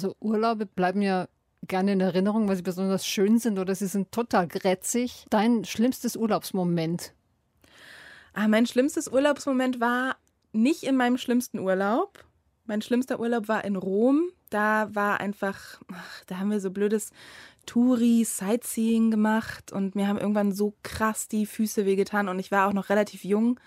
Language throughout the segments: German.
Also Urlaube bleiben ja gerne in Erinnerung, weil sie besonders schön sind oder sie sind total grätzig. Dein schlimmstes Urlaubsmoment? Ah, mein schlimmstes Urlaubsmoment war nicht in meinem schlimmsten Urlaub. Mein schlimmster Urlaub war in Rom. Da war einfach, ach, da haben wir so blödes Touri, Sightseeing gemacht und mir haben irgendwann so krass die Füße wehgetan und ich war auch noch relativ jung.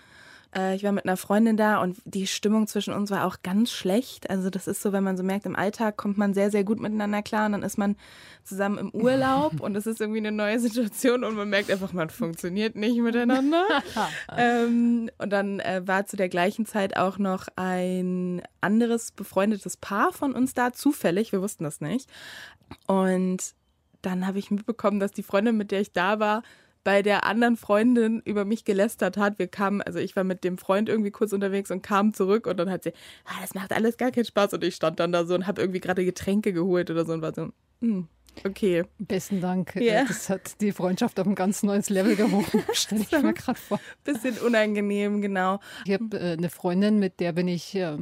Äh, ich war mit einer Freundin da und die Stimmung zwischen uns war auch ganz schlecht. Also das ist so, wenn man so merkt, im Alltag kommt man sehr, sehr gut miteinander klar und dann ist man zusammen im Urlaub und es ist irgendwie eine neue Situation und man merkt einfach, man funktioniert nicht miteinander. ähm, und dann äh, war zu der gleichen Zeit auch noch ein anderes befreundetes Paar von uns da, zufällig, wir wussten das nicht. Und dann habe ich mitbekommen, dass die Freundin, mit der ich da war, bei der anderen Freundin über mich gelästert hat. Wir kamen, also ich war mit dem Freund irgendwie kurz unterwegs und kam zurück und dann hat sie, ah, das macht alles gar keinen Spaß und ich stand dann da so und habe irgendwie gerade Getränke geholt oder so und war so, hm, okay. Besten Dank. Yeah. Das hat die Freundschaft auf ein ganz neues Level gehoben, stelle ich mir gerade vor. Bisschen unangenehm, genau. Ich habe äh, eine Freundin, mit der bin ich äh,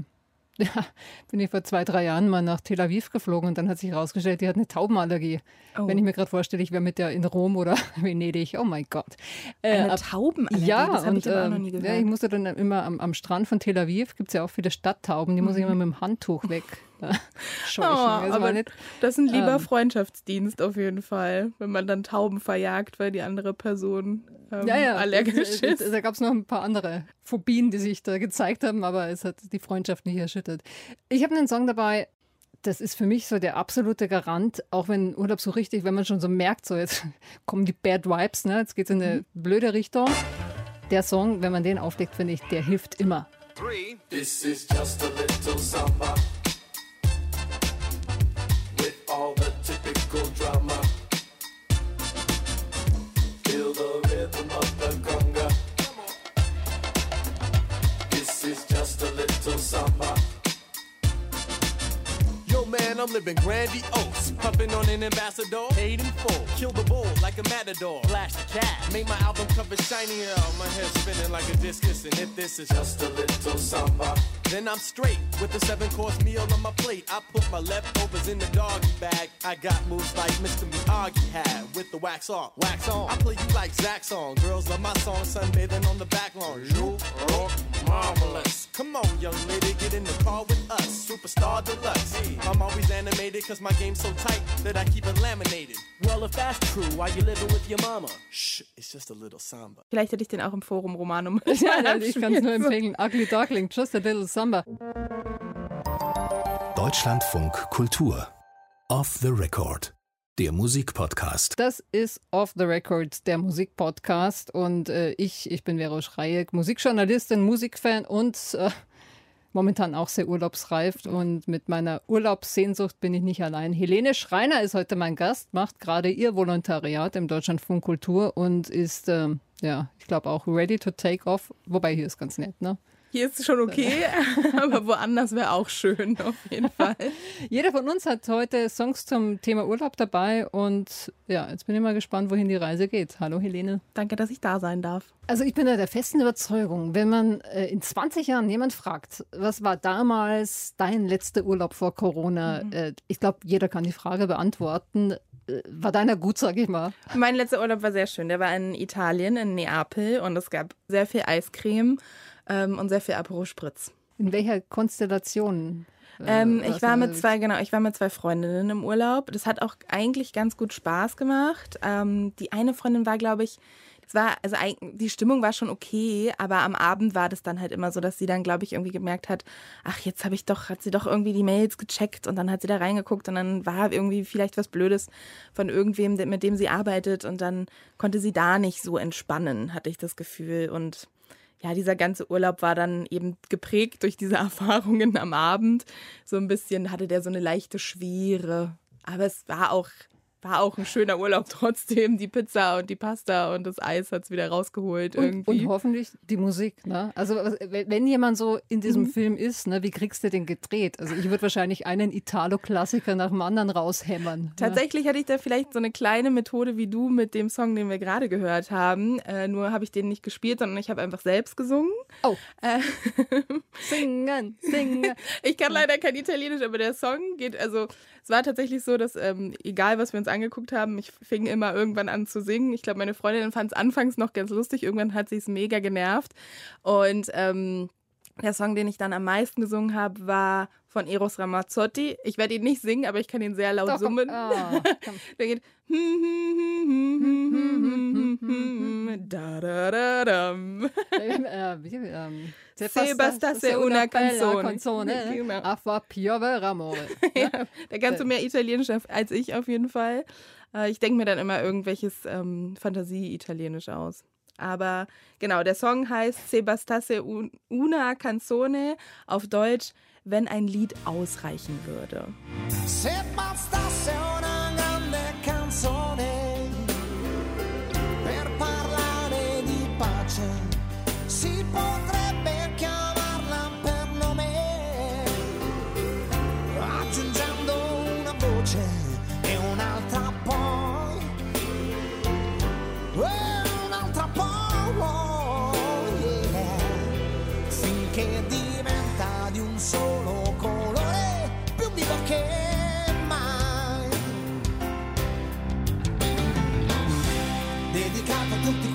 ja, bin ich vor zwei, drei Jahren mal nach Tel Aviv geflogen und dann hat sich herausgestellt, die hat eine Taubenallergie. Oh. Wenn ich mir gerade vorstelle, ich wäre mit der in Rom oder Venedig, oh mein Gott. Äh, eine Taubenallergie, ja, das habe ich aber auch noch nie gehört. Ja, ich musste dann immer am, am Strand von Tel Aviv, gibt es ja auch viele Stadttauben, die mhm. muss ich mhm. immer mit dem Handtuch weg scheuchen. Oh, aber nicht, das ist ein lieber ähm, Freundschaftsdienst auf jeden Fall, wenn man dann Tauben verjagt, weil die andere Person ähm, ja, ja, allergisch ist. Da gab es noch ein paar andere Phobien, die sich da gezeigt haben, aber es hat die Freundschaft nicht erschüttert. Ich habe einen Song dabei, das ist für mich so der absolute Garant, auch wenn Urlaub so richtig, wenn man schon so merkt, so jetzt kommen die Bad Vibes, ne? jetzt geht es in eine mhm. blöde Richtung. Der Song, wenn man den auflegt, finde ich, der hilft immer. Three. This is just a little samba. I'm living grandiose. Pumping on an ambassador, paid in full. Kill the bull like a matador. Flash the cat. Make my album cover shinier. My head spinning like a discus. And if this is just a little samba. Then I'm straight with a seven course meal on my plate. I put my leftovers in the doggy bag. I got moves like Mr. Miyagi had with the wax off, wax on. I play you like Zach song. Girls love my song, sunbathing on the back lawn. You rock marvelous. Come on, young lady, get in the car with us. Superstar deluxe. I'm always animated cause my game's so tight that I keep it laminated. Well, if that's true, why you living with your mama? Shh, it's just a little samba. Vielleicht hätte ich den auch im Forum Romanum. ja, ich kann es nur empfehlen. Ugly Darkling, just a little samba. Samba. Deutschlandfunk Kultur. Off the Record. Der Musikpodcast. Das ist Off the Record, der Musikpodcast. Und äh, ich, ich bin Vero Schreieck, Musikjournalistin, Musikfan und äh, momentan auch sehr urlaubsreif. Und mit meiner Urlaubssehnsucht bin ich nicht allein. Helene Schreiner ist heute mein Gast, macht gerade ihr Volontariat im Deutschlandfunk Kultur und ist, äh, ja, ich glaube auch ready to take off. Wobei hier ist ganz nett, ne? Hier ist es schon okay, aber woanders wäre auch schön, auf jeden Fall. Jeder von uns hat heute Songs zum Thema Urlaub dabei und ja, jetzt bin ich mal gespannt, wohin die Reise geht. Hallo Helene. Danke, dass ich da sein darf. Also ich bin da der festen Überzeugung, wenn man äh, in 20 Jahren jemand fragt, was war damals dein letzter Urlaub vor Corona? Mhm. Äh, ich glaube, jeder kann die Frage beantworten. Äh, war deiner gut, sag ich mal? Mein letzter Urlaub war sehr schön. Der war in Italien, in Neapel und es gab sehr viel Eiscreme ähm, und sehr viel Aperol Spritz. In welcher Konstellation? Ähm, ich war mit zwei, genau, ich war mit zwei Freundinnen im Urlaub. Das hat auch eigentlich ganz gut Spaß gemacht. Ähm, die eine Freundin war, glaube ich, es war, also die Stimmung war schon okay, aber am Abend war das dann halt immer so, dass sie dann, glaube ich, irgendwie gemerkt hat, ach, jetzt habe ich doch, hat sie doch irgendwie die Mails gecheckt und dann hat sie da reingeguckt und dann war irgendwie vielleicht was Blödes von irgendwem, mit dem sie arbeitet und dann konnte sie da nicht so entspannen, hatte ich das Gefühl und ja, dieser ganze Urlaub war dann eben geprägt durch diese Erfahrungen am Abend. So ein bisschen hatte der so eine leichte Schwere. Aber es war auch war auch ein schöner Urlaub trotzdem. Die Pizza und die Pasta und das Eis hat es wieder rausgeholt Und, irgendwie. und hoffentlich die Musik. Ne? Also wenn jemand so in diesem Mhm. Film ist, ne, wie kriegst du den gedreht? Also ich würde wahrscheinlich einen Italo-Klassiker nach dem anderen raushämmern. Ne? Tatsächlich hatte ich da vielleicht so eine kleine Methode wie du mit dem Song, den wir gerade gehört haben. Äh, nur habe ich den nicht gespielt, sondern ich habe einfach selbst gesungen. Oh. Äh, Singen, singen. ich kann leider kein Italienisch, aber der Song geht, also es war tatsächlich so, dass ähm, egal was wir uns angeguckt haben, ich fing immer irgendwann an zu singen. Ich glaube, meine Freundin fand es anfangs noch ganz lustig, irgendwann hat sie es mega genervt. Und ähm, der Song, den ich dann am meisten gesungen habe, war von Eros Ramazzotti. Ich werde ihn nicht singen, aber ich kann ihn sehr laut Doch, summen. Komm. Der geht. Da, da, da, äh, wie, ähm, se Se bastasse una canzone. canzone Genau. a fa piovere amore. Ja, da kannst du mehr Italienisch als ich auf jeden Fall. Äh, Ich denke mir dann immer irgendwelches ähm, Fantasie-Italienisch aus. Aber genau, der Song heißt Se bastasse un- una canzone, auf Deutsch, wenn ein Lied ausreichen würde. Se bastasse una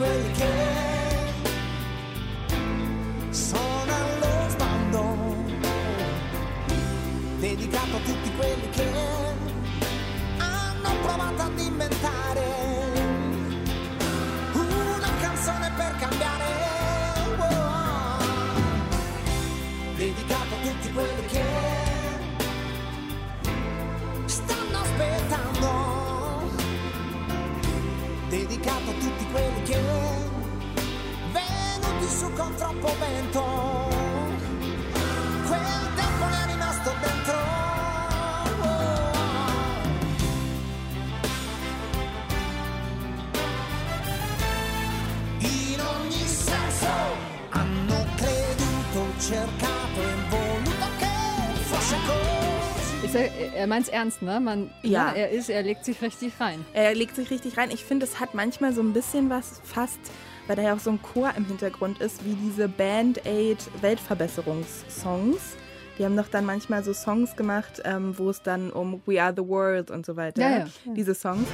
when you can. Er, meint es ernst, ne? Man, Ja. ne, er ist, er legt sich richtig rein. Er legt sich richtig rein. Ich finde, es hat manchmal so ein bisschen was fast, weil da ja auch so ein Chor im Hintergrund ist, wie diese Band-Aid Weltverbesserungssongs. Die haben doch dann manchmal so Songs gemacht, ähm, wo es dann um We Are the World und so weiter. Ja, ja, ja. Diese Songs.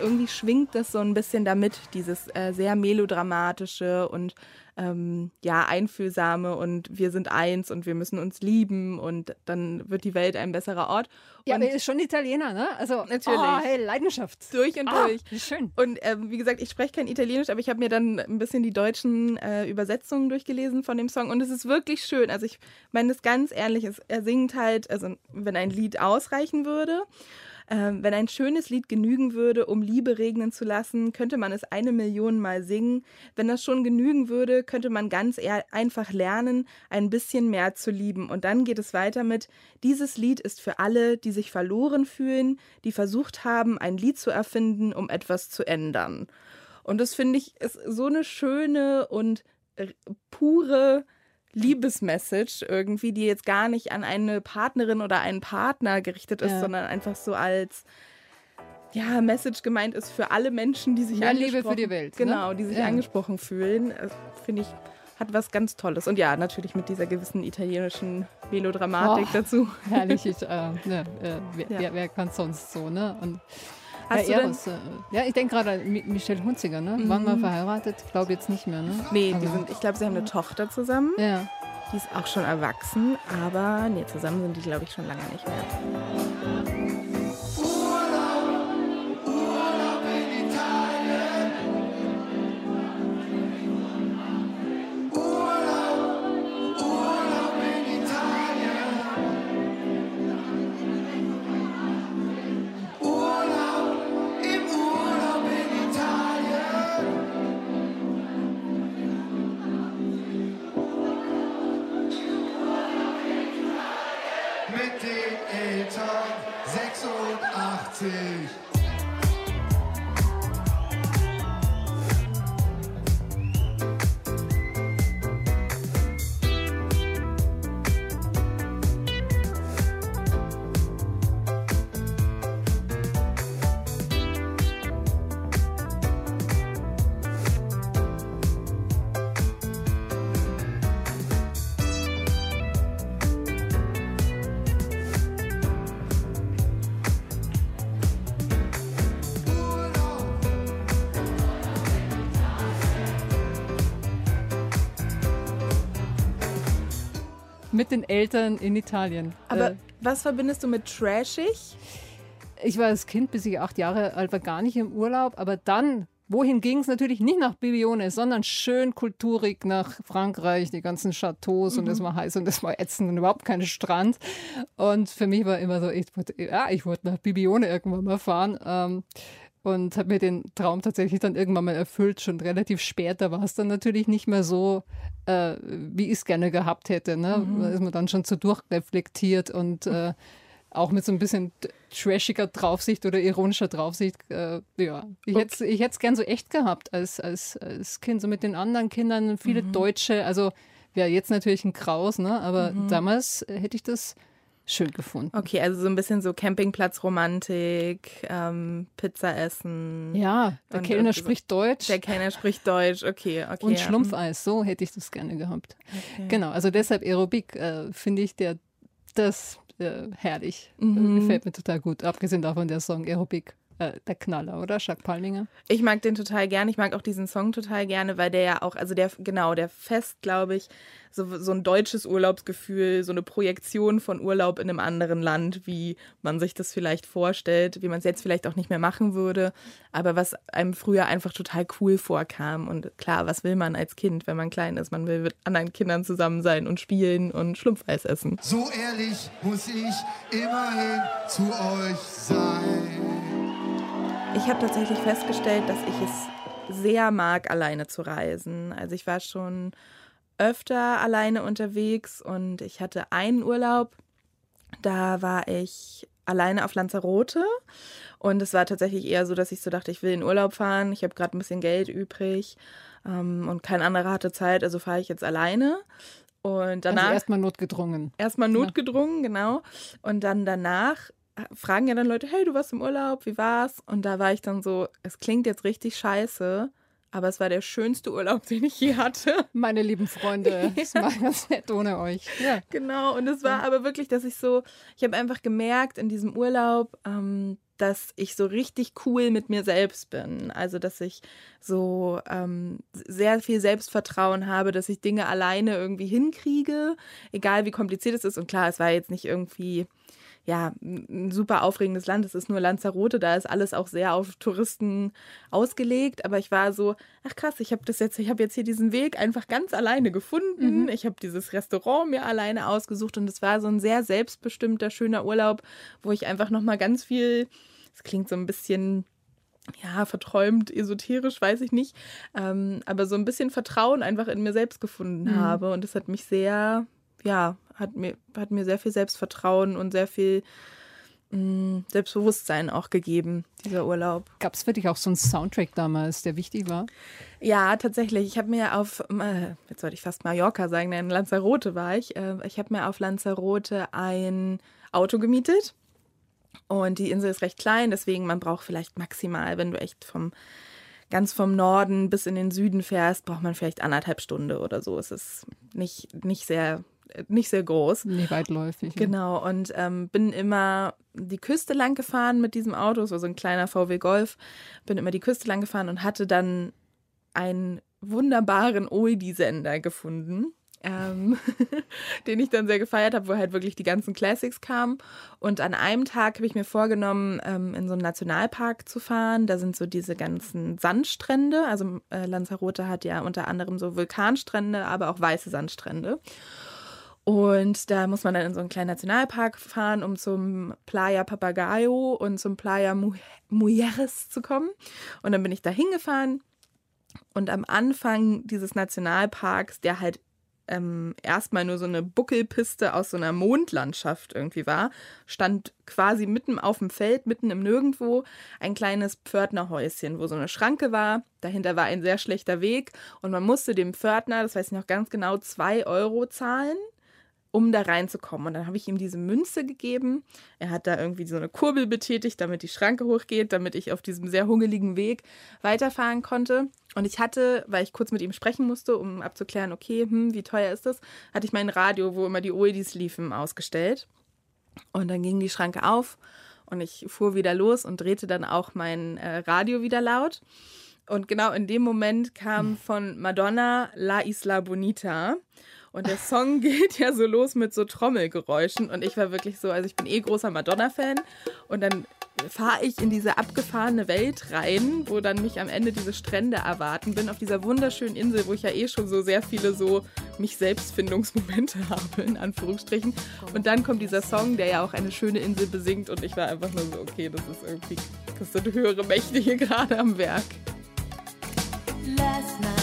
Irgendwie schwingt das so ein bisschen damit, dieses äh, sehr melodramatische und ähm, ja, einfühlsame und wir sind eins und wir müssen uns lieben und dann wird die Welt ein besserer Ort. Ja, und aber er ist schon Italiener, ne? Also, Natürlich. Oh, hey, Leidenschaft. durch und Ah, durch. schön. Und ähm, wie gesagt, ich spreche kein Italienisch, aber ich habe mir dann ein bisschen die deutschen äh, Übersetzungen durchgelesen von dem Song und es ist wirklich schön. Also ich meine das ganz ehrlich, es, er singt halt, also wenn ein Lied ausreichen würde, ähm, wenn ein schönes Lied genügen würde, um Liebe regnen zu lassen, könnte man es eine Million Mal singen. Wenn das schon genügen würde, könnte man ganz einfach lernen, ein bisschen mehr zu lieben. Und dann geht es weiter mit, dieses Lied ist für alle, die sich verloren fühlen, die versucht haben, ein Lied zu erfinden, um etwas zu ändern. Und das finde ich ist so eine schöne und pure Liebesmessage irgendwie, die jetzt gar nicht an eine Partnerin oder einen Partner gerichtet ist, Ja. sondern einfach so als ja, Message gemeint ist für alle Menschen, die sich Mehr Liebe angesprochen für die Welt, ne? Genau, die sich Ja. angesprochen fühlen, äh, finde ich hat was ganz Tolles. Und ja, natürlich mit dieser gewissen italienischen Melodramatik Oh. dazu. Herrlich, ich, äh, ne, äh, wer, Ja. wer, wer kann sonst so, ne? Und Hast ja, du Eros, äh, ja, ich denke gerade an Mi- Michelle Hunziger, ne? Waren mal verheiratet? Glaube jetzt nicht mehr, ne? nee, die Aber- sind, ich glaube, sie haben eine Tochter zusammen. Ja. Die ist auch schon erwachsen, aber nee, zusammen sind die, glaube ich, schon lange nicht mehr. Mit den Eltern in Italien. Aber Äh, was verbindest du mit trashig? ich war als Kind, bis ich acht Jahre alt war, gar nicht im Urlaub. Aber dann, wohin ging es? Natürlich nicht nach Bibione, sondern schön kulturig nach Frankreich, die ganzen Chateaus und es war heiß und es war ätzend und überhaupt kein Strand. Und für mich war immer so, ich wollte, ja, ich wollte nach Bibione irgendwann mal fahren. Ähm, und habe mir den Traum tatsächlich dann irgendwann mal erfüllt, schon relativ spät. Da war es dann natürlich nicht mehr so, äh, wie ich es gerne gehabt hätte. Ne? Da ist man dann schon zu durchreflektiert und äh, auch mit so ein bisschen trashiger Draufsicht oder ironischer Draufsicht. Äh, ja, ich hätte es gern so echt gehabt als, als, als Kind, so mit den anderen Kindern, viele Deutsche. Also wäre jetzt natürlich ein Kraus, ne? aber damals äh, hätte ich das schön gefunden. Okay, also so ein bisschen so Campingplatzromantik, ähm, Pizza essen. Ja, der Und- Kellner und- spricht Deutsch. Der Kellner spricht Deutsch, okay, okay. Und ja. Schlumpfeis, so hätte ich das gerne gehabt. Genau, also deshalb Aerobik äh, finde ich der, das äh, herrlich. Mhm. Gefällt mir total gut. Abgesehen davon der Song Aerobik, äh, der Knaller, oder? Jacques Palminger. Ich mag den total gerne. Ich mag auch diesen Song total gerne, weil der ja auch, also der, genau, der fest, glaube ich, so, so ein deutsches Urlaubsgefühl, so eine Projektion von Urlaub in einem anderen Land, wie man sich das vielleicht vorstellt, wie man es jetzt vielleicht auch nicht mehr machen würde, aber was einem früher einfach total cool vorkam. Und klar, was will man als Kind, wenn man klein ist? Man will mit anderen Kindern zusammen sein und spielen und Schlumpfeis essen. So ehrlich muss ich immerhin zu euch sein. Ich habe tatsächlich festgestellt, dass ich es sehr mag, alleine zu reisen. Also ich war schon öfter alleine unterwegs und ich hatte einen Urlaub, da war ich alleine auf Lanzarote und es war tatsächlich eher so, dass ich so dachte, ich will in Urlaub fahren, ich habe gerade ein bisschen Geld übrig ähm, und kein anderer hatte Zeit, also fahre ich jetzt alleine. Und danach Also erstmal notgedrungen. erstmal notgedrungen, genau. Und dann danach fragen ja dann Leute, hey, du warst im Urlaub, wie war's? Und da war ich dann so, es klingt jetzt richtig scheiße, aber es war der schönste Urlaub, den ich je hatte. Meine lieben Freunde, es war ganz nett ohne euch. Ja. Genau, und es war aber wirklich, dass ich so, ich habe einfach gemerkt in diesem Urlaub, ähm, dass ich so richtig cool mit mir selbst bin. Also, dass ich so ähm, sehr viel Selbstvertrauen habe, dass ich Dinge alleine irgendwie hinkriege, egal wie kompliziert es ist. Und klar, es war jetzt nicht irgendwie ja, ein super aufregendes Land. Es ist nur Lanzarote, da ist alles auch sehr auf Touristen ausgelegt. Aber ich war so, ach krass, ich habe das jetzt, ich habe jetzt hier diesen Weg einfach ganz alleine gefunden. Ich habe dieses Restaurant mir alleine ausgesucht und es war so ein sehr selbstbestimmter, schöner Urlaub, wo ich einfach nochmal ganz viel, es klingt so ein bisschen ja, verträumt, esoterisch, weiß ich nicht, ähm, aber so ein bisschen Vertrauen einfach in mir selbst gefunden habe. Und das hat mich sehr, ja, hat mir, hat mir sehr viel Selbstvertrauen und sehr viel mh, Selbstbewusstsein auch gegeben, dieser Urlaub. Gab es für dich auch so einen Soundtrack damals, der wichtig war? Ja, tatsächlich. Ich habe mir auf, äh, jetzt sollte ich fast Mallorca sagen, nein, Lanzarote war ich. Äh, ich habe mir auf Lanzarote ein Auto gemietet. Und die Insel ist recht klein, deswegen man braucht vielleicht maximal, wenn du echt vom ganz vom Norden bis in den Süden fährst, braucht man vielleicht anderthalb Stunden oder so. Es ist nicht, nicht sehr nicht sehr groß. Nee, weitläufig. ja. Genau, und ähm, bin immer die Küste lang gefahren mit diesem Auto, es war so ein kleiner VW Golf, bin immer die Küste lang gefahren und hatte dann einen wunderbaren Oldie-Sender gefunden, ähm, den ich dann sehr gefeiert habe, wo halt wirklich die ganzen Classics kamen. Und an einem Tag habe ich mir vorgenommen, ähm, in so einen Nationalpark zu fahren. Da sind so diese ganzen Sandstrände. Also äh, Lanzarote hat ja unter anderem so Vulkanstrände, aber auch weiße Sandstrände. Und da muss man dann in so einen kleinen Nationalpark fahren, um zum Playa Papagayo und zum Playa Mu Mujeres zu kommen. Und dann bin ich da hingefahren. Und am Anfang dieses Nationalparks, der halt ähm, erstmal nur so eine Buckelpiste aus so einer Mondlandschaft irgendwie war, stand quasi mitten auf dem Feld, mitten im Nirgendwo, ein kleines Pförtnerhäuschen, wo so eine Schranke war. Dahinter war ein sehr schlechter Weg und man musste dem Pförtner, das weiß ich noch ganz genau, zwei Euro zahlen um da reinzukommen. Und dann habe ich ihm diese Münze gegeben. Er hat da irgendwie so eine Kurbel betätigt, damit die Schranke hochgeht, damit ich auf diesem sehr hungeligen Weg weiterfahren konnte. Und ich hatte, weil ich kurz mit ihm sprechen musste, um abzuklären, okay, hm, wie teuer ist das, hatte ich mein Radio, wo immer die Oldis liefen, ausgestellt. Und dann ging die Schranke auf und ich fuhr wieder los und drehte dann auch mein äh, Radio wieder laut. Und genau in dem Moment kam von Madonna La Isla Bonita. Und der Song geht ja so los mit so Trommelgeräuschen. Und ich war wirklich so, also ich bin eh großer Madonna-Fan. Und dann fahre ich in diese abgefahrene Welt rein, wo dann mich am Ende diese Strände erwarten. Bin auf dieser wunderschönen Insel, wo ich ja eh schon so sehr viele so mich Selbstfindungsmomente habe, in Anführungsstrichen. Und dann kommt dieser Song, der ja auch eine schöne Insel besingt. Und ich war einfach nur so, okay, das ist irgendwie, das sind höhere Mächte hier gerade am Werk. Last night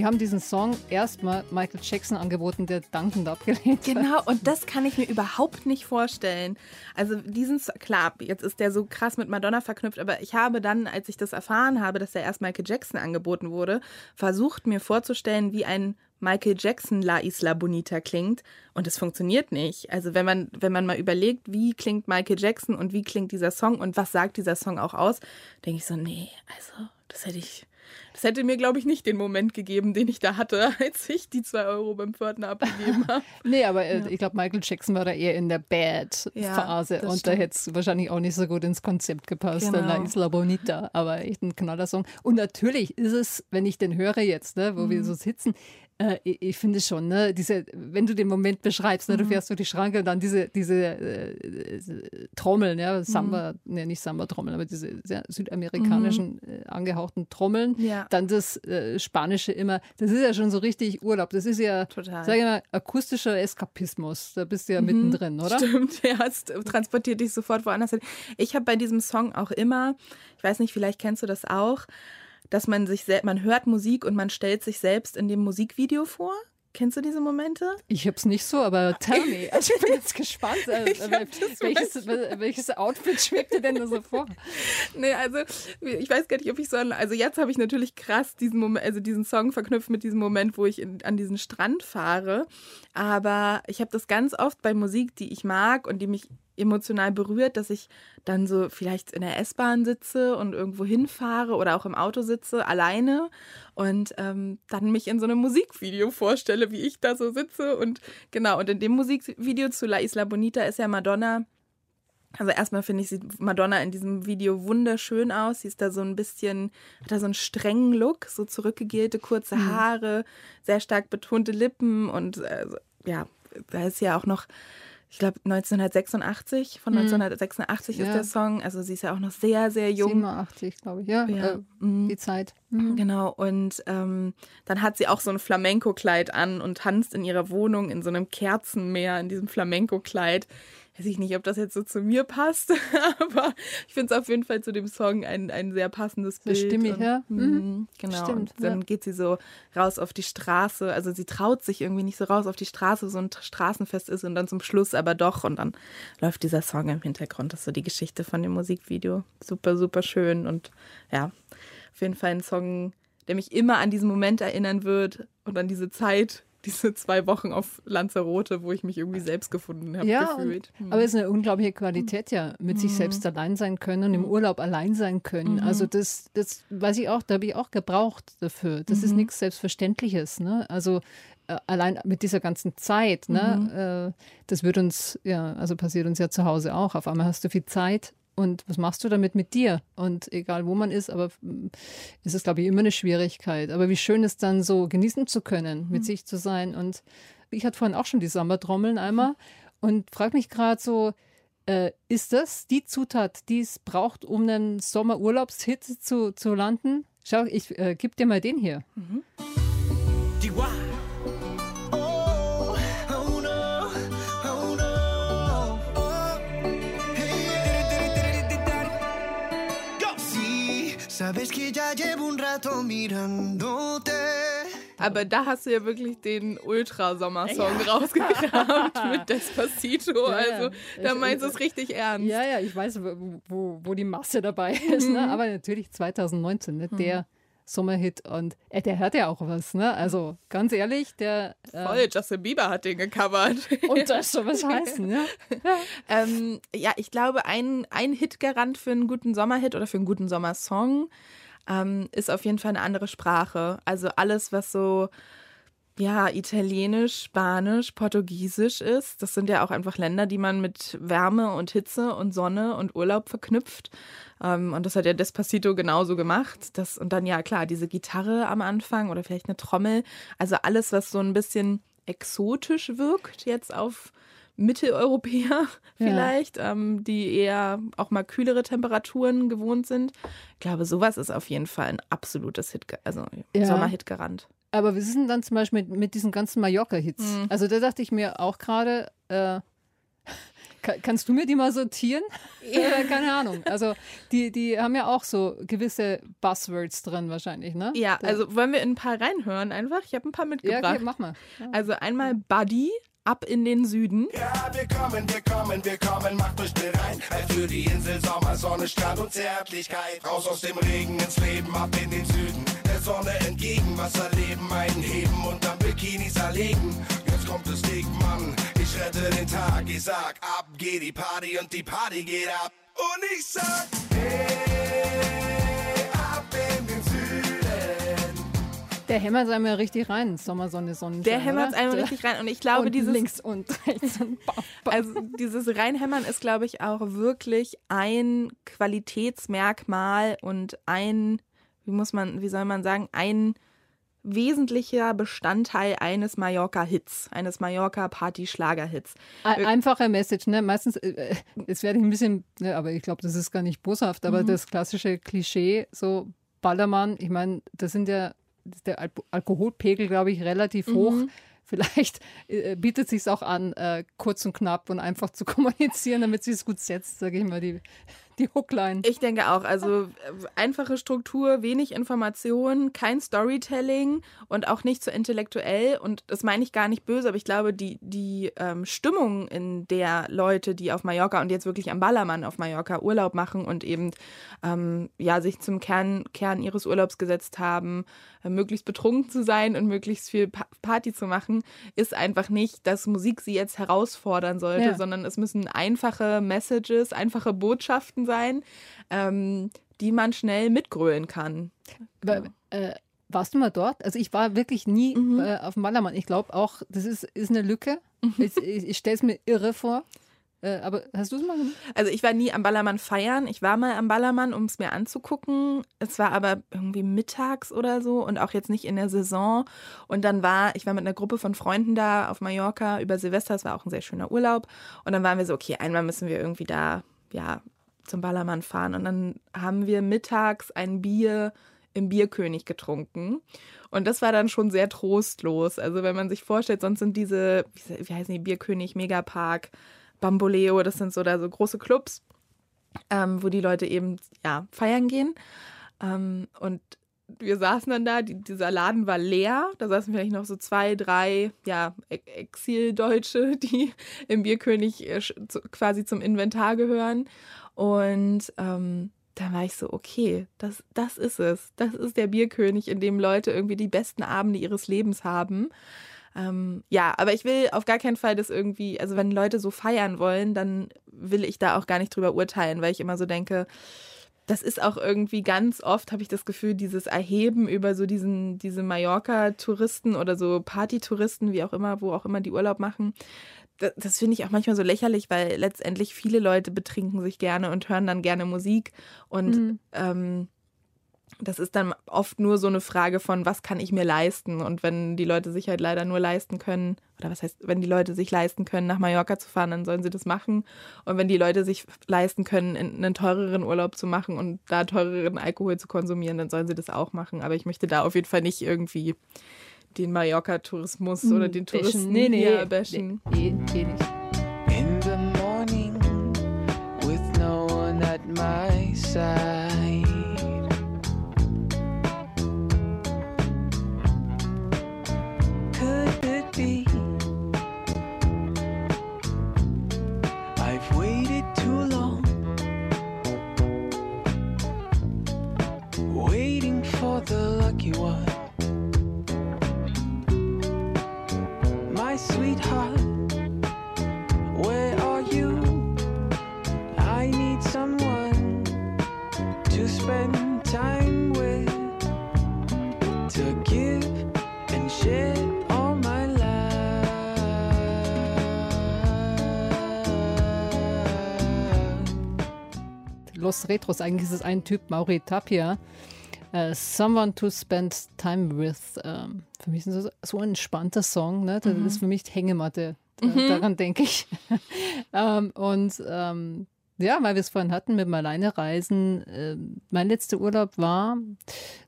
Die haben diesen Song erstmal Michael Jackson angeboten, der dankend abgelehnt hat. Genau, und das kann ich mir überhaupt nicht vorstellen. Also diesen, klar, jetzt ist der so krass mit Madonna verknüpft, aber ich habe dann, als ich das erfahren habe, dass der erst Michael Jackson angeboten wurde, versucht mir vorzustellen, wie ein Michael Jackson La Isla Bonita klingt und es funktioniert nicht. Also wenn man, wenn man mal überlegt, wie klingt Michael Jackson und wie klingt dieser Song und was sagt dieser Song auch aus, denke ich so, nee, also das hätte ich, das hätte mir, glaube ich, nicht den Moment gegeben, den ich da hatte, als ich die zwei Euro beim Pförtner abgegeben habe. Nee, aber äh, ich glaube, Michael Jackson war da eher in der Bad-Phase Ja, und da stimmt. hätte es wahrscheinlich auch nicht so gut ins Konzept gepasst, Genau. La Isla Bonita, aber echt ein Knallersong. Und natürlich ist es, wenn ich den höre jetzt, ne, wo Mhm. wir so sitzen, äh, ich, ich finde schon, ne, diese, wenn du den Moment beschreibst, ne, Mhm. du fährst durch die Schranke und dann diese, diese äh, Trommeln, ja, Samba, Mhm. ne, nicht Samba-Trommeln, aber diese sehr südamerikanischen äh, angehauchten Trommeln, Ja. dann das äh, Spanische immer, das ist ja schon so richtig Urlaub, das ist ja, Total. sag ich mal, akustischer Eskapismus, da bist du ja mittendrin, oder? Stimmt, ja, es transportiert dich sofort woanders hin. Ich habe bei diesem Song auch immer, ich weiß nicht, vielleicht kennst du das auch, dass man sich sel- man hört Musik und man stellt sich selbst in dem Musikvideo vor. Kennst du diese Momente? Ich hab's nicht so, aber tell me. Also ich bin jetzt gespannt. Also, welches, welches Outfit schwebt dir denn da so vor? Nee, also ich weiß gar nicht, ob ich so. Also jetzt habe ich natürlich krass diesen Moment, also diesen Song verknüpft mit diesem Moment, wo ich in, an diesen Strand fahre. Aber ich habe das ganz oft bei Musik, die ich mag und die mich emotional berührt, dass ich dann so vielleicht in der S-Bahn sitze und irgendwo hinfahre oder auch im Auto sitze, alleine und ähm, dann mich in so einem Musikvideo vorstelle, wie ich da so sitze. Und genau, und in dem Musikvideo zu La Isla Bonita ist ja Madonna also erstmal finde ich, sieht Madonna in diesem Video wunderschön aus. Sie ist da so ein bisschen, hat da so einen strengen Look, so zurückgegelte kurze Haare, sehr stark betonte Lippen und äh, ja, da ist ja auch noch, ich glaube 1986, von 1986 ist Ja. der Song. Also sie ist ja auch noch sehr, sehr jung. 87, glaube ich. Ja, Ja. Äh, Mhm. die Zeit. Mhm. Genau, und ähm, dann hat sie auch so ein Flamenco-Kleid an und tanzt in ihrer Wohnung in so einem Kerzenmeer, in diesem Flamenco-Kleid. Weiß ich nicht, ob das jetzt so zu mir passt, aber ich finde es auf jeden Fall zu dem Song ein, ein sehr passendes Bild. stimmig, und, ja. Mhm, Mhm. Genau, Stimmt, und dann ja. geht sie so raus auf die Straße. Also sie traut sich irgendwie nicht so raus auf die Straße, so ein Straßenfest ist und dann zum Schluss aber doch. Und dann läuft dieser Song im Hintergrund. Das ist so die Geschichte von dem Musikvideo. Super, super schön und ja, auf jeden Fall ein Song, der mich immer an diesen Moment erinnern wird und an diese Zeit, diese zwei Wochen auf Lanzarote, wo ich mich irgendwie selbst gefunden habe, Ja, gefühlt. und, aber es ist eine unglaubliche Qualität ja, mit sich selbst allein sein können und im Urlaub allein sein können. Also das, das weiß ich auch, da habe ich auch gebraucht dafür. Das ist nichts Selbstverständliches. Ne? Also äh, allein mit dieser ganzen Zeit, ne? Äh, das wird uns, ja, also passiert uns ja zu Hause auch. Auf einmal hast du viel Zeit Und was machst du damit mit dir? Und egal wo man ist, aber mm, ist es, glaube ich, immer eine Schwierigkeit. Aber wie schön ist dann so genießen zu können, mit sich zu sein. Und ich hatte vorhin auch schon die Sommertrommeln einmal und frage mich gerade so, äh, ist das die Zutat, die es braucht, um einen Sommerurlaubshit zu, zu landen? Schau, ich äh, gebe dir mal den hier. DY. Aber da hast du ja wirklich den Ultra-Sommersong rausgekramt mit Despacito. Ja, ja. Also da Ich- meinst du es richtig ernst. Ja, ja, ich weiß, wo, wo, die Masse dabei ist. Ne? Aber natürlich 2019, ne? der Sommerhit. Und äh, der hört ja auch was. Ne? Also ganz ehrlich, der. Äh, Voll, Justin Bieber hat den gecovert. und das soll was heißen. Ja? Ähm, ja, ich glaube, ein, ein Hitgarant für einen guten Sommerhit oder für einen guten Sommersong ähm, ist auf jeden Fall eine andere Sprache. Also alles, was so ja, Italienisch, Spanisch, Portugiesisch ist. Das sind ja auch einfach Länder, die man mit Wärme und Hitze und Sonne und Urlaub verknüpft. Ähm, und das hat ja Despacito genauso gemacht. Das, und dann ja klar, diese Gitarre am Anfang oder vielleicht eine Trommel. Also alles, was so ein bisschen exotisch wirkt jetzt auf Mitteleuropäer vielleicht, ähm, die eher auch mal kühlere Temperaturen gewohnt sind. Ich glaube, sowas ist auf jeden Fall ein absolutes Hit, also Ja. Sommerhitgarant. Aber was ist denn dann zum Beispiel mit, mit diesen ganzen Mallorca-Hits? Also da dachte ich mir auch gerade, äh, ka- kannst du mir die mal sortieren? Äh, keine Ahnung. Also die, die haben ja auch so gewisse Buzzwords drin wahrscheinlich, ne? Ja, Da- also wollen wir in ein paar reinhören einfach? Ich habe ein paar ja, mitgebracht. okay, mach mal. Also einmal Buddy, ab in den Süden. Ja, wir kommen, wir kommen, wir kommen, macht euch bereit. Für die Insel Sommer, Sonne, Strand und Zärtlichkeit. Raus aus dem Regen ins Leben, ab in den Süden. Der Sonne entgegen, Wasser leben, einen heben und dann Bikinis erlegen. Jetzt kommt es dick, Mann, ich rette den Tag. Ich sag, ab geht die Party und die Party geht ab. Und ich sag, hey, ab in den Süden. Der hämmert es einmal richtig rein. Sommer, Sonne, Sonnenschein. Der hämmert oder? einmal richtig rein. Und ich glaube, und dieses, links und rechts und bam, bam. also dieses Reinhämmern ist, glaube ich, auch wirklich ein Qualitätsmerkmal und ein, wie muss man, wie soll man sagen, ein wesentlicher Bestandteil eines Mallorca-Hits, eines Mallorca-Party-Schlager-Hits. Ein- Einfache Message, ne? Meistens, äh, äh, jetzt werde ich ein bisschen, ne, aber ich glaube, das ist gar nicht boshaft, aber das klassische Klischee, so Ballermann, ich meine, das sind ja, der Al Alkoholpegel, glaube ich, relativ hoch. Vielleicht äh, bietet sich auch an, äh, kurz und knapp und einfach zu kommunizieren, damit sich es gut setzt, sage ich mal, die, die Hookline. Ich denke auch, also äh, einfache Struktur, wenig Information, kein Storytelling und auch nicht so intellektuell. Und das meine ich gar nicht böse, aber ich glaube, die, die ähm, Stimmung in der Leute, die auf Mallorca und jetzt wirklich am Ballermann auf Mallorca Urlaub machen und eben ähm, ja, sich zum Kern, Kern ihres Urlaubs gesetzt haben, äh, möglichst betrunken zu sein und möglichst viel pa Party zu machen, ist einfach nicht, dass Musik sie jetzt herausfordern sollte, Ja. sondern es müssen einfache Messages, einfache Botschaften sein, ähm, die man schnell mitgrölen kann. Wa- Äh, warst du mal dort? Also ich war wirklich nie äh, auf dem Ballermann. Ich glaube auch, das ist, ist eine Lücke. Ich, ich, ich stelle es mir irre vor. Äh, aber hast du es mal gemacht? Also ich war nie am Ballermann feiern. Ich war mal am Ballermann, um es mir anzugucken. Es war aber irgendwie mittags oder so und auch jetzt nicht in der Saison. Und dann war, ich war mit einer Gruppe von Freunden da auf Mallorca über Silvester. Es war auch ein sehr schöner Urlaub. Und dann waren wir so, okay, einmal müssen wir irgendwie da, ja, zum Ballermann fahren. Und dann haben wir mittags ein Bier im Bierkönig getrunken. Und das war dann schon sehr trostlos. Also wenn man sich vorstellt, sonst sind diese, wie, heißen die, Bierkönig, Megapark, Bamboleo, das sind so da so große Clubs, ähm, wo die Leute eben ja feiern gehen. Ähm, und wir saßen dann da, die, dieser Laden war leer. Da saßen vielleicht noch so zwei, drei, ja, E- Exildeutsche, die im Bierkönig äh, quasi zum Inventar gehören. Und ähm, da war ich so, okay, das, das ist es. Das ist der Bierkönig, in dem Leute irgendwie die besten Abende ihres Lebens haben. Ähm, ja, aber ich will auf gar keinen Fall das irgendwie, also wenn Leute so feiern wollen, dann will ich da auch gar nicht drüber urteilen, weil ich immer so denke, das ist auch irgendwie ganz oft, habe ich das Gefühl, dieses Erheben über so diesen, diese Mallorca-Touristen oder so Partytouristen, wie auch immer, wo auch immer die Urlaub machen. Das, das finde ich auch manchmal so lächerlich, weil letztendlich viele Leute betrinken sich gerne und hören dann gerne Musik. Und ähm, das ist dann oft nur so eine Frage von, was kann ich mir leisten? Und wenn die Leute sich halt leider nur leisten können, oder was heißt, wenn die Leute sich leisten können, nach Mallorca zu fahren, dann sollen sie das machen. Und wenn die Leute sich leisten können, in- einen teureren Urlaub zu machen und da teureren Alkohol zu konsumieren, dann sollen sie das auch machen. Aber ich möchte da auf jeden Fall nicht irgendwie den Mallorca-Tourismus oder den Touristen Hm, Nee, nee. hier bashen. Nee, eh nicht. In the morning, with no one at my side. Retros, eigentlich ist es ein Typ, Mauri Tapia. Äh, Someone to Spend Time With. Ähm, für mich ist das so ein entspannter Song. Ne? Das ist für mich Hängematte. Äh, Daran denke ich. ähm, und ähm, ja, weil wir es vorhin hatten mit dem Alleinereisen. Äh, mein letzter Urlaub war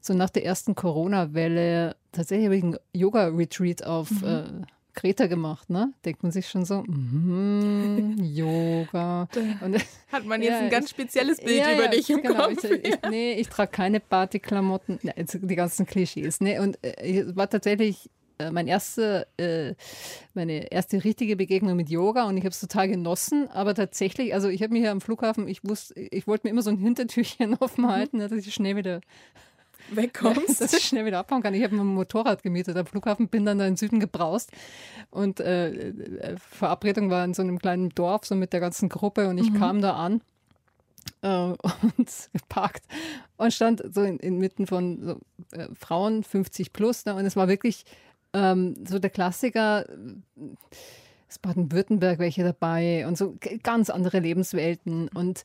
so nach der ersten Corona-Welle. Tatsächlich habe ich einen Yoga-Retreat auf äh, Kreta gemacht. Ne? Denkt man sich schon so, mhm, Yoga. Und Hat man jetzt Ja, ein ganz spezielles Bild ja, über ja, dich im genau. Kopf. Ich, ich, nee, ich trage keine Partyklamotten, nee, also die ganzen Klischees. Nee, und äh, es war tatsächlich äh, mein erste, äh, meine erste richtige Begegnung mit Yoga und ich habe es total genossen. Aber tatsächlich, also ich habe mir hier am Flughafen, ich wusste, ich wollte mir immer so ein Hintertürchen offen halten, dass ich schnell wieder wegkommst. dass ich schnell wieder abhauen kann. Ich habe mir ein Motorrad gemietet am Flughafen, bin dann da in den Süden gebraust. Und äh, äh, Verabredung war in so einem kleinen Dorf, so mit der ganzen Gruppe. Und ich kam da an äh, und geparkt. Und stand so in, inmitten von so, äh, Frauen 50 plus ne, und es war wirklich ähm, so der Klassiker, äh, das Baden-Württemberg welche dabei und so ganz andere Lebenswelten. Und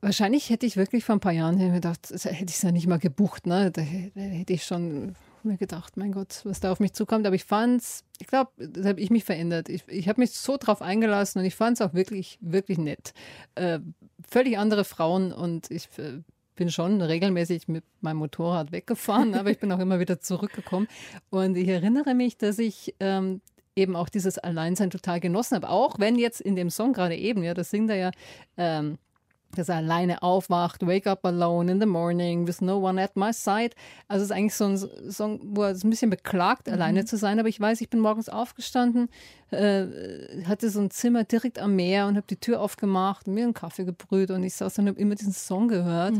Wahrscheinlich hätte ich wirklich vor ein paar Jahren gedacht, das hätte ich es ja nicht mal gebucht. Ne? Da, hä- da hätte ich schon mir gedacht, mein Gott, was da auf mich zukommt. Aber ich fand's, ich glaube, da habe ich mich verändert. Ich, ich habe mich so drauf eingelassen und ich fand es auch wirklich, wirklich nett. Äh, völlig andere Frauen und ich äh, bin schon regelmäßig mit meinem Motorrad weggefahren, aber ich bin auch immer wieder zurückgekommen. Und ich erinnere mich, dass ich ähm, eben auch dieses Alleinsein total genossen habe. Auch wenn jetzt in dem Song gerade eben, ja, das singt er ja, ähm, dass er alleine aufwacht, wake up alone in the morning with no one at my side. Also es ist eigentlich so ein Song, wo er es ein bisschen beklagt, alleine zu sein. Aber ich weiß, ich bin morgens aufgestanden, äh, hatte so ein Zimmer direkt am Meer und habe die Tür aufgemacht und mir einen Kaffee gebrüht und ich saß und habe immer diesen Song gehört.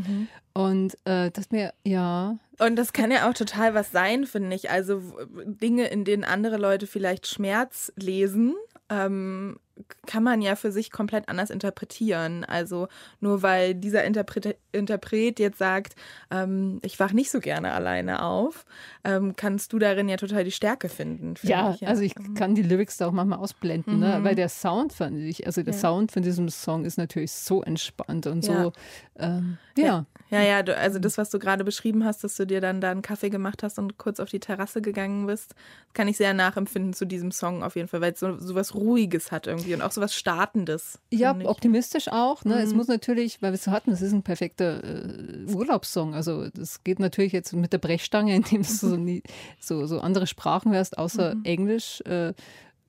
Und äh, das mir, ja, Und das kann ja auch total was sein, finde ich. Also Dinge, in denen andere Leute vielleicht Schmerz lesen, ähm, kann man ja für sich komplett anders interpretieren. Also nur weil dieser Interpret, Interpret jetzt sagt, ähm, ich wach nicht so gerne alleine auf, ähm, kannst du darin ja total die Stärke finden. finde Ja, ich, also ich kann die Lyrics da auch manchmal ausblenden, ne? weil der Sound fand ich, also der Ja. Sound von diesem Song ist natürlich so entspannt und Ja. so, ähm, ja. Ja, ja, du, also das, was du gerade beschrieben hast, dass du dir dann da einen Kaffee gemacht hast und kurz auf die Terrasse gegangen bist, kann ich sehr nachempfinden zu diesem Song auf jeden Fall, weil es so, so was Ruhiges hat irgendwie und auch so was Startendes. Ja, optimistisch auch. Ne? Mhm. Es muss natürlich, weil wir es so hatten, das ist ein perfekter äh, Urlaubssong. Also das geht natürlich jetzt mit der Brechstange, indem du so, nie, so, so andere Sprachen hörst, außer Mhm. Englisch, äh,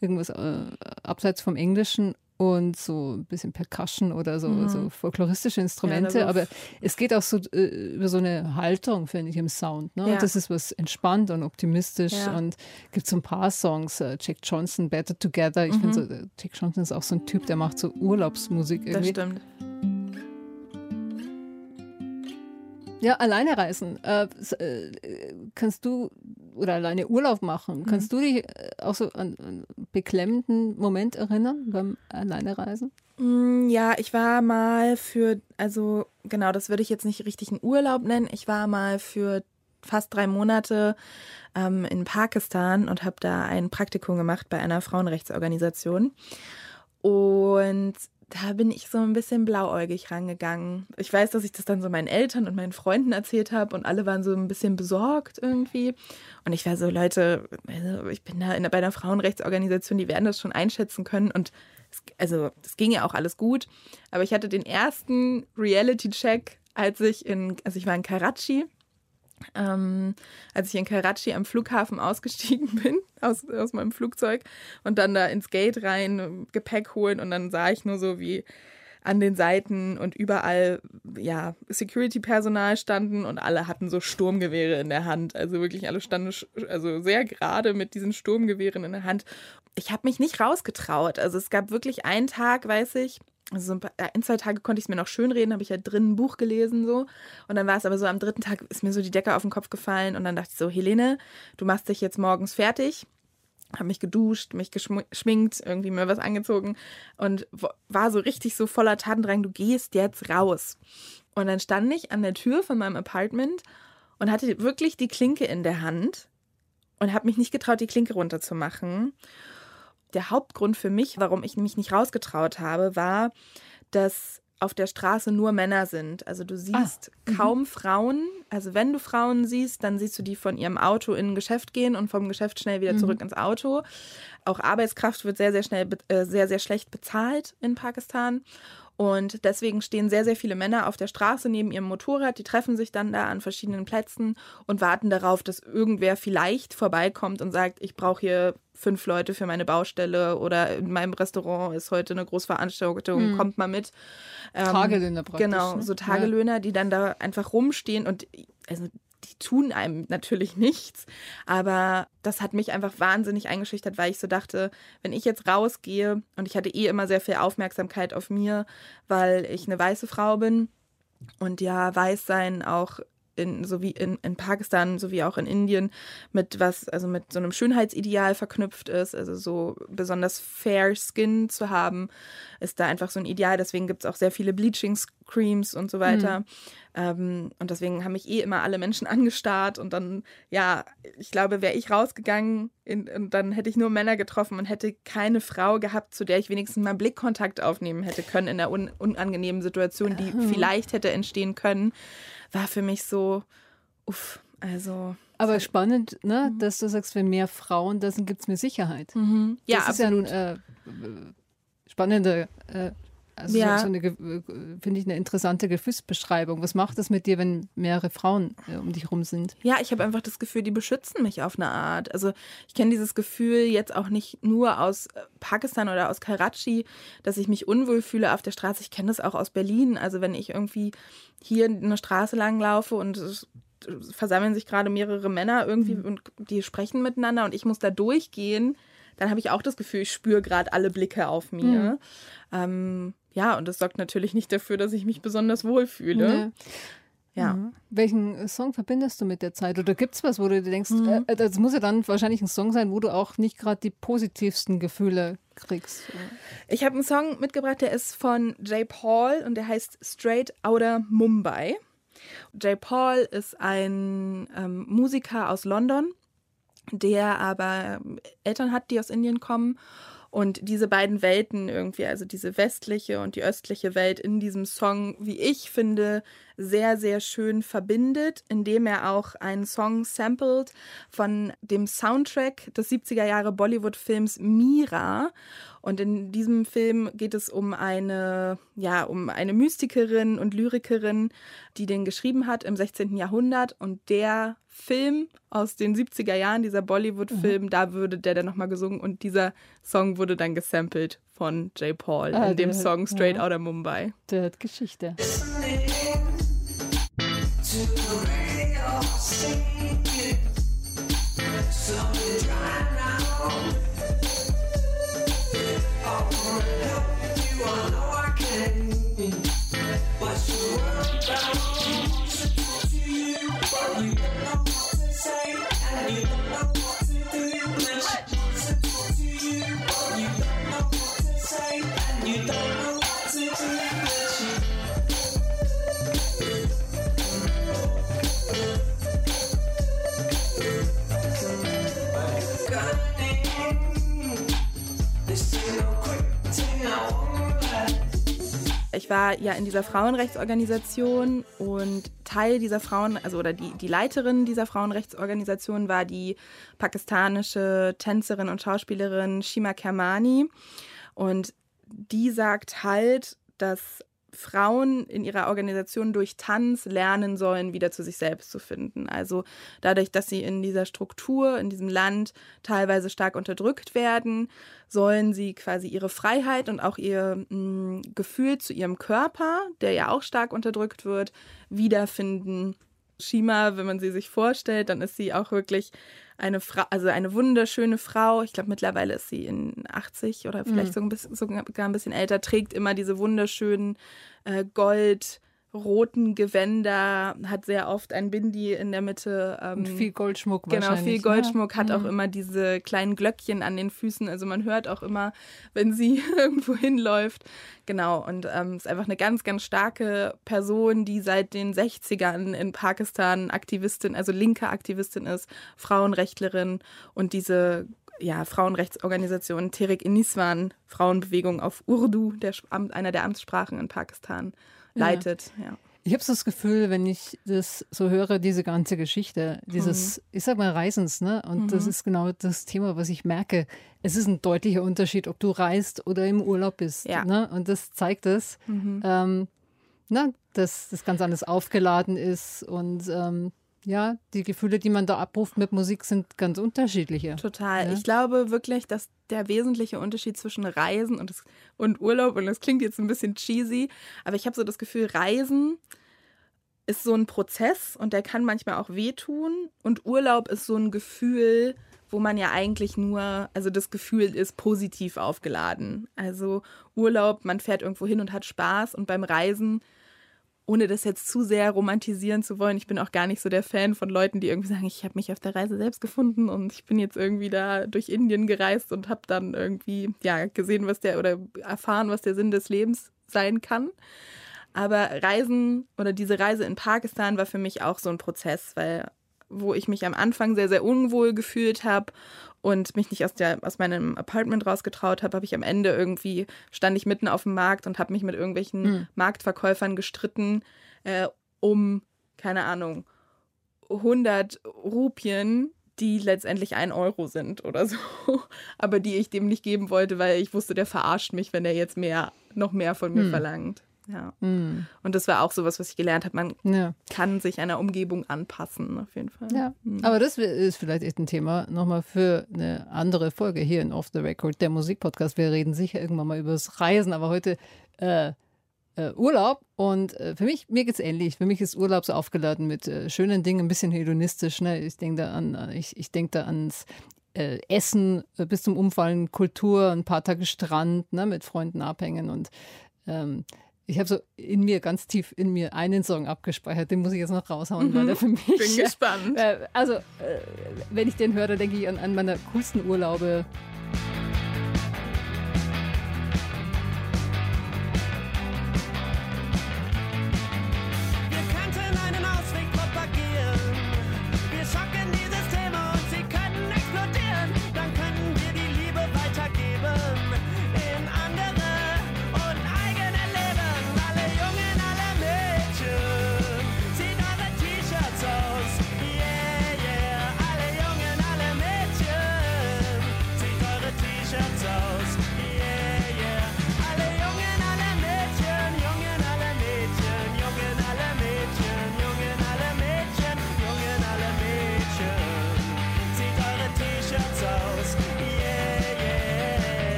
irgendwas äh, abseits vom Englischen und so ein bisschen Percussion oder so, Mhm. so folkloristische Instrumente. Ja, Aber es geht auch so äh, über so eine Haltung, finde ich, im Sound. Ne? Ja. Und das ist was entspannt und optimistisch. Ja. Und gibt so ein paar Songs, äh, Jack Johnson, Better Together. Ich finde so, äh, Jack Johnson ist auch so ein Typ, der macht so Urlaubsmusik Mhm. Das irgendwie. stimmt. Ja, alleine reisen. Äh, äh, kannst du oder alleine Urlaub machen? Kannst du dich äh, auch so an an einen beklemmenden Moment erinnern beim alleine reisen? Mm, Ja, ich war mal für, also genau, das würde ich jetzt nicht richtig einen Urlaub nennen. Ich war mal für fast drei Monate ähm, in Pakistan und habe da ein Praktikum gemacht bei einer Frauenrechtsorganisation. Und da bin ich so ein bisschen blauäugig rangegangen. Ich weiß, dass ich das dann so meinen Eltern und meinen Freunden erzählt habe und alle waren so ein bisschen besorgt irgendwie. Und ich war so, Leute, also ich bin da in, bei einer Frauenrechtsorganisation, die werden das schon einschätzen können. Und es, also das ging ja auch alles gut. Aber ich hatte den ersten Reality-Check, als ich in, also ich war in Karachi ähm, als ich in Karachi am Flughafen ausgestiegen bin, aus, aus meinem Flugzeug und dann da ins Gate rein, Gepäck holen und dann sah ich nur so, wie an den Seiten und überall ja Security-Personal standen und alle hatten so Sturmgewehre in der Hand. Also wirklich alle standen also sehr gerade mit diesen Sturmgewehren in der Hand. Ich habe mich nicht rausgetraut. Also es gab wirklich einen Tag, weiß ich, also so ein, paar, ein, zwei Tage konnte ich es mir noch schönreden, habe ich ja drin ein Buch gelesen so. Und dann war es aber so, am dritten Tag ist mir so die Decke auf den Kopf gefallen und dann dachte ich so, Helene, du machst dich jetzt morgens fertig. Habe mich geduscht, mich geschminkt, irgendwie mir was angezogen und war so richtig so voller Tatendrang, du gehst jetzt raus. Und dann stand ich an der Tür von meinem Apartment und hatte wirklich die Klinke in der Hand und habe mich nicht getraut, die Klinke runterzumachen der Hauptgrund für mich, warum ich mich nicht rausgetraut habe, war, dass auf der Straße nur Männer sind. Also du siehst kaum Frauen. Also wenn du Frauen siehst, dann siehst du die von ihrem Auto in ein Geschäft gehen und vom Geschäft schnell wieder zurück ins Auto. Auch Arbeitskraft wird sehr, sehr schnell, äh, sehr, sehr schlecht bezahlt in Pakistan. Und deswegen stehen sehr, sehr viele Männer auf der Straße neben ihrem Motorrad. Die treffen sich dann da an verschiedenen Plätzen und warten darauf, dass irgendwer vielleicht vorbeikommt und sagt, ich brauche hier fünf Leute für meine Baustelle oder in meinem Restaurant ist heute eine Großveranstaltung, kommt mal mit. Ähm, Tagelöhner praktisch, Genau, ne? so Tagelöhner, die dann da einfach rumstehen und also die tun einem natürlich nichts, aber das hat mich einfach wahnsinnig eingeschüchtert, weil ich so dachte, wenn ich jetzt rausgehe und ich hatte eh immer sehr viel Aufmerksamkeit auf mir, weil ich eine weiße Frau bin und ja, weiß sein auch in, so wie in, in Pakistan sowie auch in Indien mit was, also mit so einem Schönheitsideal verknüpft ist, also so besonders fair Skin zu haben, ist da einfach so ein Ideal. Deswegen gibt es auch sehr viele Bleaching Creams und so weiter. Ähm, und deswegen haben mich eh immer alle Menschen angestarrt und dann, ja, ich glaube, wäre ich rausgegangen in, und dann hätte ich nur Männer getroffen und hätte keine Frau gehabt, zu der ich wenigstens mal Blickkontakt aufnehmen hätte können in der un unangenehmen Situation, die vielleicht hätte entstehen können, war für mich so, uff, also. Aber spannend, ne, Mhm. dass du sagst, wenn mehr Frauen da sind, gibt es mehr Sicherheit. Ja, das ist ja ein äh, spannende, äh, also Ja. so, so eine, äh, finde ich, eine interessante Gefühlsbeschreibung. Was macht das mit dir, wenn mehrere Frauen äh, um dich herum sind? Ja, ich habe einfach das Gefühl, die beschützen mich auf eine Art. Also ich kenne dieses Gefühl jetzt auch nicht nur aus äh, Pakistan oder aus Karachi, dass ich mich unwohl fühle auf der Straße. Ich kenne das auch aus Berlin. Also wenn ich irgendwie hier eine Straße lang laufe und es versammeln sich gerade mehrere Männer irgendwie und die sprechen miteinander und ich muss da durchgehen, dann habe ich auch das Gefühl, ich spüre gerade alle Blicke auf mir. Ähm, ja, und das sorgt natürlich nicht dafür, dass ich mich besonders wohl fühle. Ne? Ja. Mhm. Welchen Song verbindest du mit der Zeit? Oder gibt es was, wo du dir denkst, Mhm. äh, das muss ja dann wahrscheinlich ein Song sein, wo du auch nicht gerade die positivsten Gefühle kriegst? Ich habe einen Song mitgebracht, der ist von Jay Paul und der heißt Straight Outta Mumbai. Jay Paul ist ein ähm, Musiker aus London, der aber Eltern hat, die aus Indien kommen. Und diese beiden Welten irgendwie, also diese westliche und die östliche Welt in diesem Song, wie ich finde, sehr, sehr schön verbindet, indem er auch einen Song sampled von dem Soundtrack des 70er Jahre Bollywood-Films Mira. Und in diesem Film geht es um eine, ja, um eine Mystikerin und Lyrikerin, die den geschrieben hat im 16. Jahrhundert. Und der Film aus den 70er Jahren, dieser Bollywood-Film, mhm. da würde der dann nochmal gesungen und dieser Song wurde dann gesampelt von Jay Paul ah, in dem hat, Song Straight ja. Outta Mumbai. Der hat Geschichte. Listening to ich war ja in dieser Frauenrechtsorganisation und Teil dieser Frauen, also oder die, die Leiterin dieser Frauenrechtsorganisation war die pakistanische Tänzerin und Schauspielerin Shima Kermani. Und die sagt halt, dass Frauen in ihrer Organisation durch Tanz lernen sollen, wieder zu sich selbst zu finden. Also dadurch, dass sie in dieser Struktur, in diesem Land teilweise stark unterdrückt werden, sollen sie quasi ihre Freiheit und auch ihr mh, Gefühl zu ihrem Körper, der ja auch stark unterdrückt wird, wiederfinden. Shima, wenn man sie sich vorstellt, dann ist sie auch wirklich eine Frau, also eine wunderschöne Frau. Ich glaube, mittlerweile ist sie in 80 oder vielleicht so ein bisschen, sogar ein bisschen älter, trägt immer diese wunderschönen äh, goldroten Gewänder, hat sehr oft ein Bindi in der Mitte. Ähm, Und viel Goldschmuck Genau, viel Goldschmuck, ne? hat auch Mhm. immer diese kleinen Glöckchen an den Füßen. Also man hört auch immer, wenn sie irgendwo hinläuft. Genau, und ähm, ist einfach eine ganz, ganz starke Person, die seit den 60ern in Pakistan Aktivistin, also linke Aktivistin ist, Frauenrechtlerin und diese ja, Frauenrechtsorganisation Tehrik Iniswan, Frauenbewegung auf Urdu, der, einer der Amtssprachen in Pakistan, leitet. Ja. Ich habe so das Gefühl, wenn ich das so höre, diese ganze Geschichte, dieses, ich sag mal, Reisens, ne? Und das ist genau das Thema, was ich merke. Es ist ein deutlicher Unterschied, ob du reist oder im Urlaub bist. Ja. Ne? Und das zeigt es, ähm, na, dass das ganz anders aufgeladen ist und ähm, ja, die Gefühle, die man da abruft mit Musik, sind ganz unterschiedliche. Total. Ja. Ich glaube wirklich, dass der wesentliche Unterschied zwischen Reisen und, das, und Urlaub, und das klingt jetzt ein bisschen cheesy, aber ich habe so das Gefühl, Reisen ist so ein Prozess und der kann manchmal auch wehtun. Und Urlaub ist so ein Gefühl, wo man ja eigentlich nur, also das Gefühl ist positiv aufgeladen. Also Urlaub, man fährt irgendwo hin und hat Spaß und beim Reisen ohne das jetzt zu sehr romantisieren zu wollen, ich bin auch gar nicht so der Fan von Leuten, die irgendwie sagen, ich habe mich auf der Reise selbst gefunden und ich bin jetzt irgendwie da durch Indien gereist und habe dann irgendwie ja gesehen, was der oder erfahren, was der Sinn des Lebens sein kann. Aber Reisen oder diese Reise in Pakistan war für mich auch so ein Prozess, weil wo ich mich am Anfang sehr, sehr unwohl gefühlt habe und mich nicht aus, der, aus meinem Apartment rausgetraut habe, habe ich am Ende irgendwie, stand ich mitten auf dem Markt und habe mich mit irgendwelchen Marktverkäufern gestritten, äh, um, keine Ahnung, 100 Rupien, die letztendlich ein Euro sind oder so, aber die ich dem nicht geben wollte, weil ich wusste, der verarscht mich, wenn er jetzt mehr, noch mehr von mir verlangt. Ja. Und das war auch sowas, was ich gelernt habe. Man Ja. kann sich einer Umgebung anpassen, auf jeden Fall. Ja, aber das ist vielleicht echt ein Thema nochmal für eine andere Folge hier in Off the Record, der Musikpodcast. Wir reden sicher irgendwann mal über das Reisen, aber heute äh, äh, Urlaub. Und äh, für mich, mir geht's ähnlich. Für mich ist Urlaub so aufgeladen mit äh, schönen Dingen, ein bisschen hedonistisch. Ne? Ich denke da an, ich, ich denke da ans äh, Essen bis zum Umfallen, Kultur, ein paar Tage Strand, ne? mit Freunden abhängen und ähm, ich habe so in mir, ganz tief in mir, einen Song abgespeichert, den muss ich jetzt noch raushauen, weil der für mich. Bin gespannt. Äh, also, äh, wenn ich den höre, dann denke ich an, an meine coolsten Urlaube.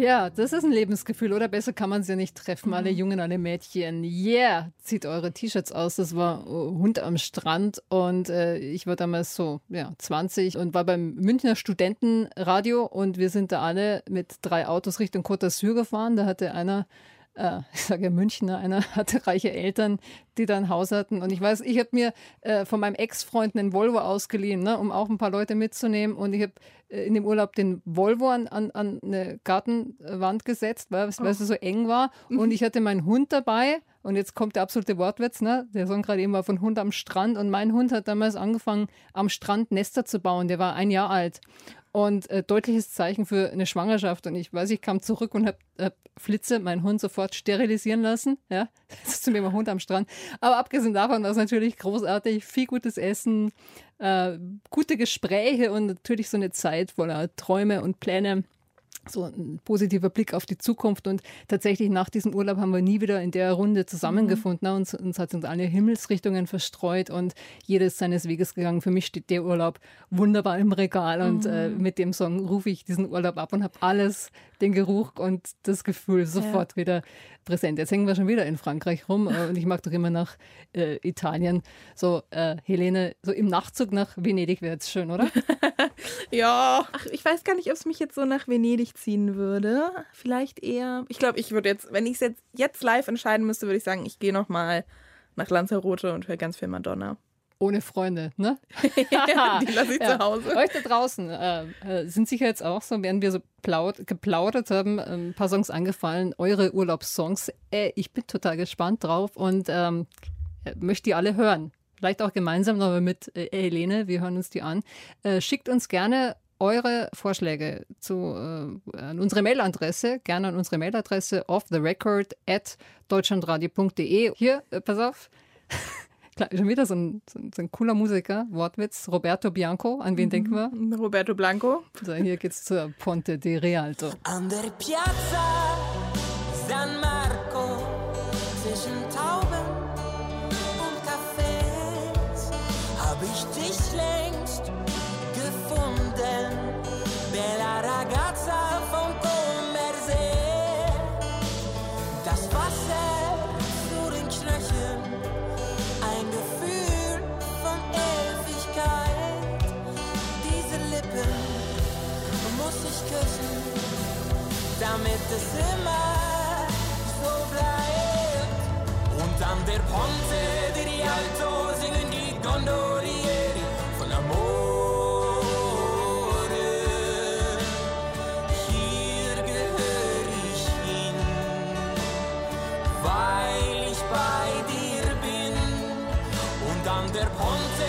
Ja, das ist ein Lebensgefühl, oder? Besser kann man es ja nicht treffen. Alle Jungen, alle Mädchen. Yeah, zieht eure T-Shirts aus. Das war äh, Hund am Strand und äh, ich war damals so, ja, 20 und war beim Münchner Studentenradio und wir sind da alle mit drei Autos Richtung Côte d'Azur gefahren. Da hatte einer äh, ich sage ja Münchner, einer hatte reiche Eltern, die da ein Haus hatten. Und ich weiß, ich habe mir äh, von meinem Ex-Freund einen Volvo ausgeliehen, ne, um auch ein paar Leute mitzunehmen. Und ich habe äh, in dem Urlaub den Volvo an, an, an eine Gartenwand gesetzt, weil, es- es so eng war. Und ich hatte meinen Hund dabei. Und jetzt kommt der absolute Wortwitz, ne? Der Song gerade eben war von Hund am Strand. Und mein Hund hat damals angefangen, am Strand Nester zu bauen. Der war ein Jahr alt. Und äh, deutliches Zeichen für eine Schwangerschaft. Und ich weiß, ich kam zurück und habe hab Flitze, meinen Hund, sofort sterilisieren lassen. Ja, das ist zu mir mein Hund am Strand. Aber abgesehen davon war es natürlich großartig. Viel gutes Essen, äh, gute Gespräche und natürlich so eine Zeit voller Träume und Pläne. So ein positiver Blick auf die Zukunft. Und tatsächlich nach diesem Urlaub haben wir nie wieder in der Runde zusammengefunden. Ne? Uns, uns hat uns alle Himmelsrichtungen verstreut und jedes seines Weges gegangen. Für mich steht der Urlaub wunderbar im Regal. Und äh, mit dem Song rufe ich diesen Urlaub ab und habe alles, den Geruch und das Gefühl sofort wieder präsent. Jetzt hängen wir schon wieder in Frankreich rum äh, und ich mag doch immer nach äh, Italien. So, äh, Helene, so im Nachtzug nach Venedig wäre jetzt schön, oder? Ja. Ach, ich weiß gar nicht, ob es mich jetzt so nach Venedig ziehen würde. Vielleicht eher. Ich glaube, ich würde jetzt, wenn ich es jetzt, jetzt live entscheiden müsste, würde ich sagen, ich gehe nochmal nach Lanzarote und höre ganz viel Madonna. Ohne Freunde, ne? Die lasse ich zu Hause. Euch da draußen äh, äh, sind sicher jetzt auch so, während wir so plaud geplaudert haben, äh, ein paar Songs angefallen, eure Urlaubssongs. Äh, ich bin total gespannt drauf und ähm, äh, möchte die alle hören. Vielleicht auch gemeinsam noch mit äh, Helene, wir hören uns die an. Schickt uns gerne eure Vorschläge zu äh, an unsere Mailadresse, gerne an unsere Mailadresse off the record at deutschlandradio.de. Hier, äh, pass auf. Klar, schon wieder so ein, so, ein, so ein cooler Musiker, Wortwitz, Roberto Bianco. An wen denken wir? Roberto Blanco. So, hier geht's zur Ponte di Rialto. An der Piazza San Marco zwischen Tauben und Cafés hab ich dich längst damit es immer so bleibt. Und an der Ponte di Rialto singen die Gondolieri von Amore. Hier gehör ich hin, weil ich bei dir bin. Und an der Ponte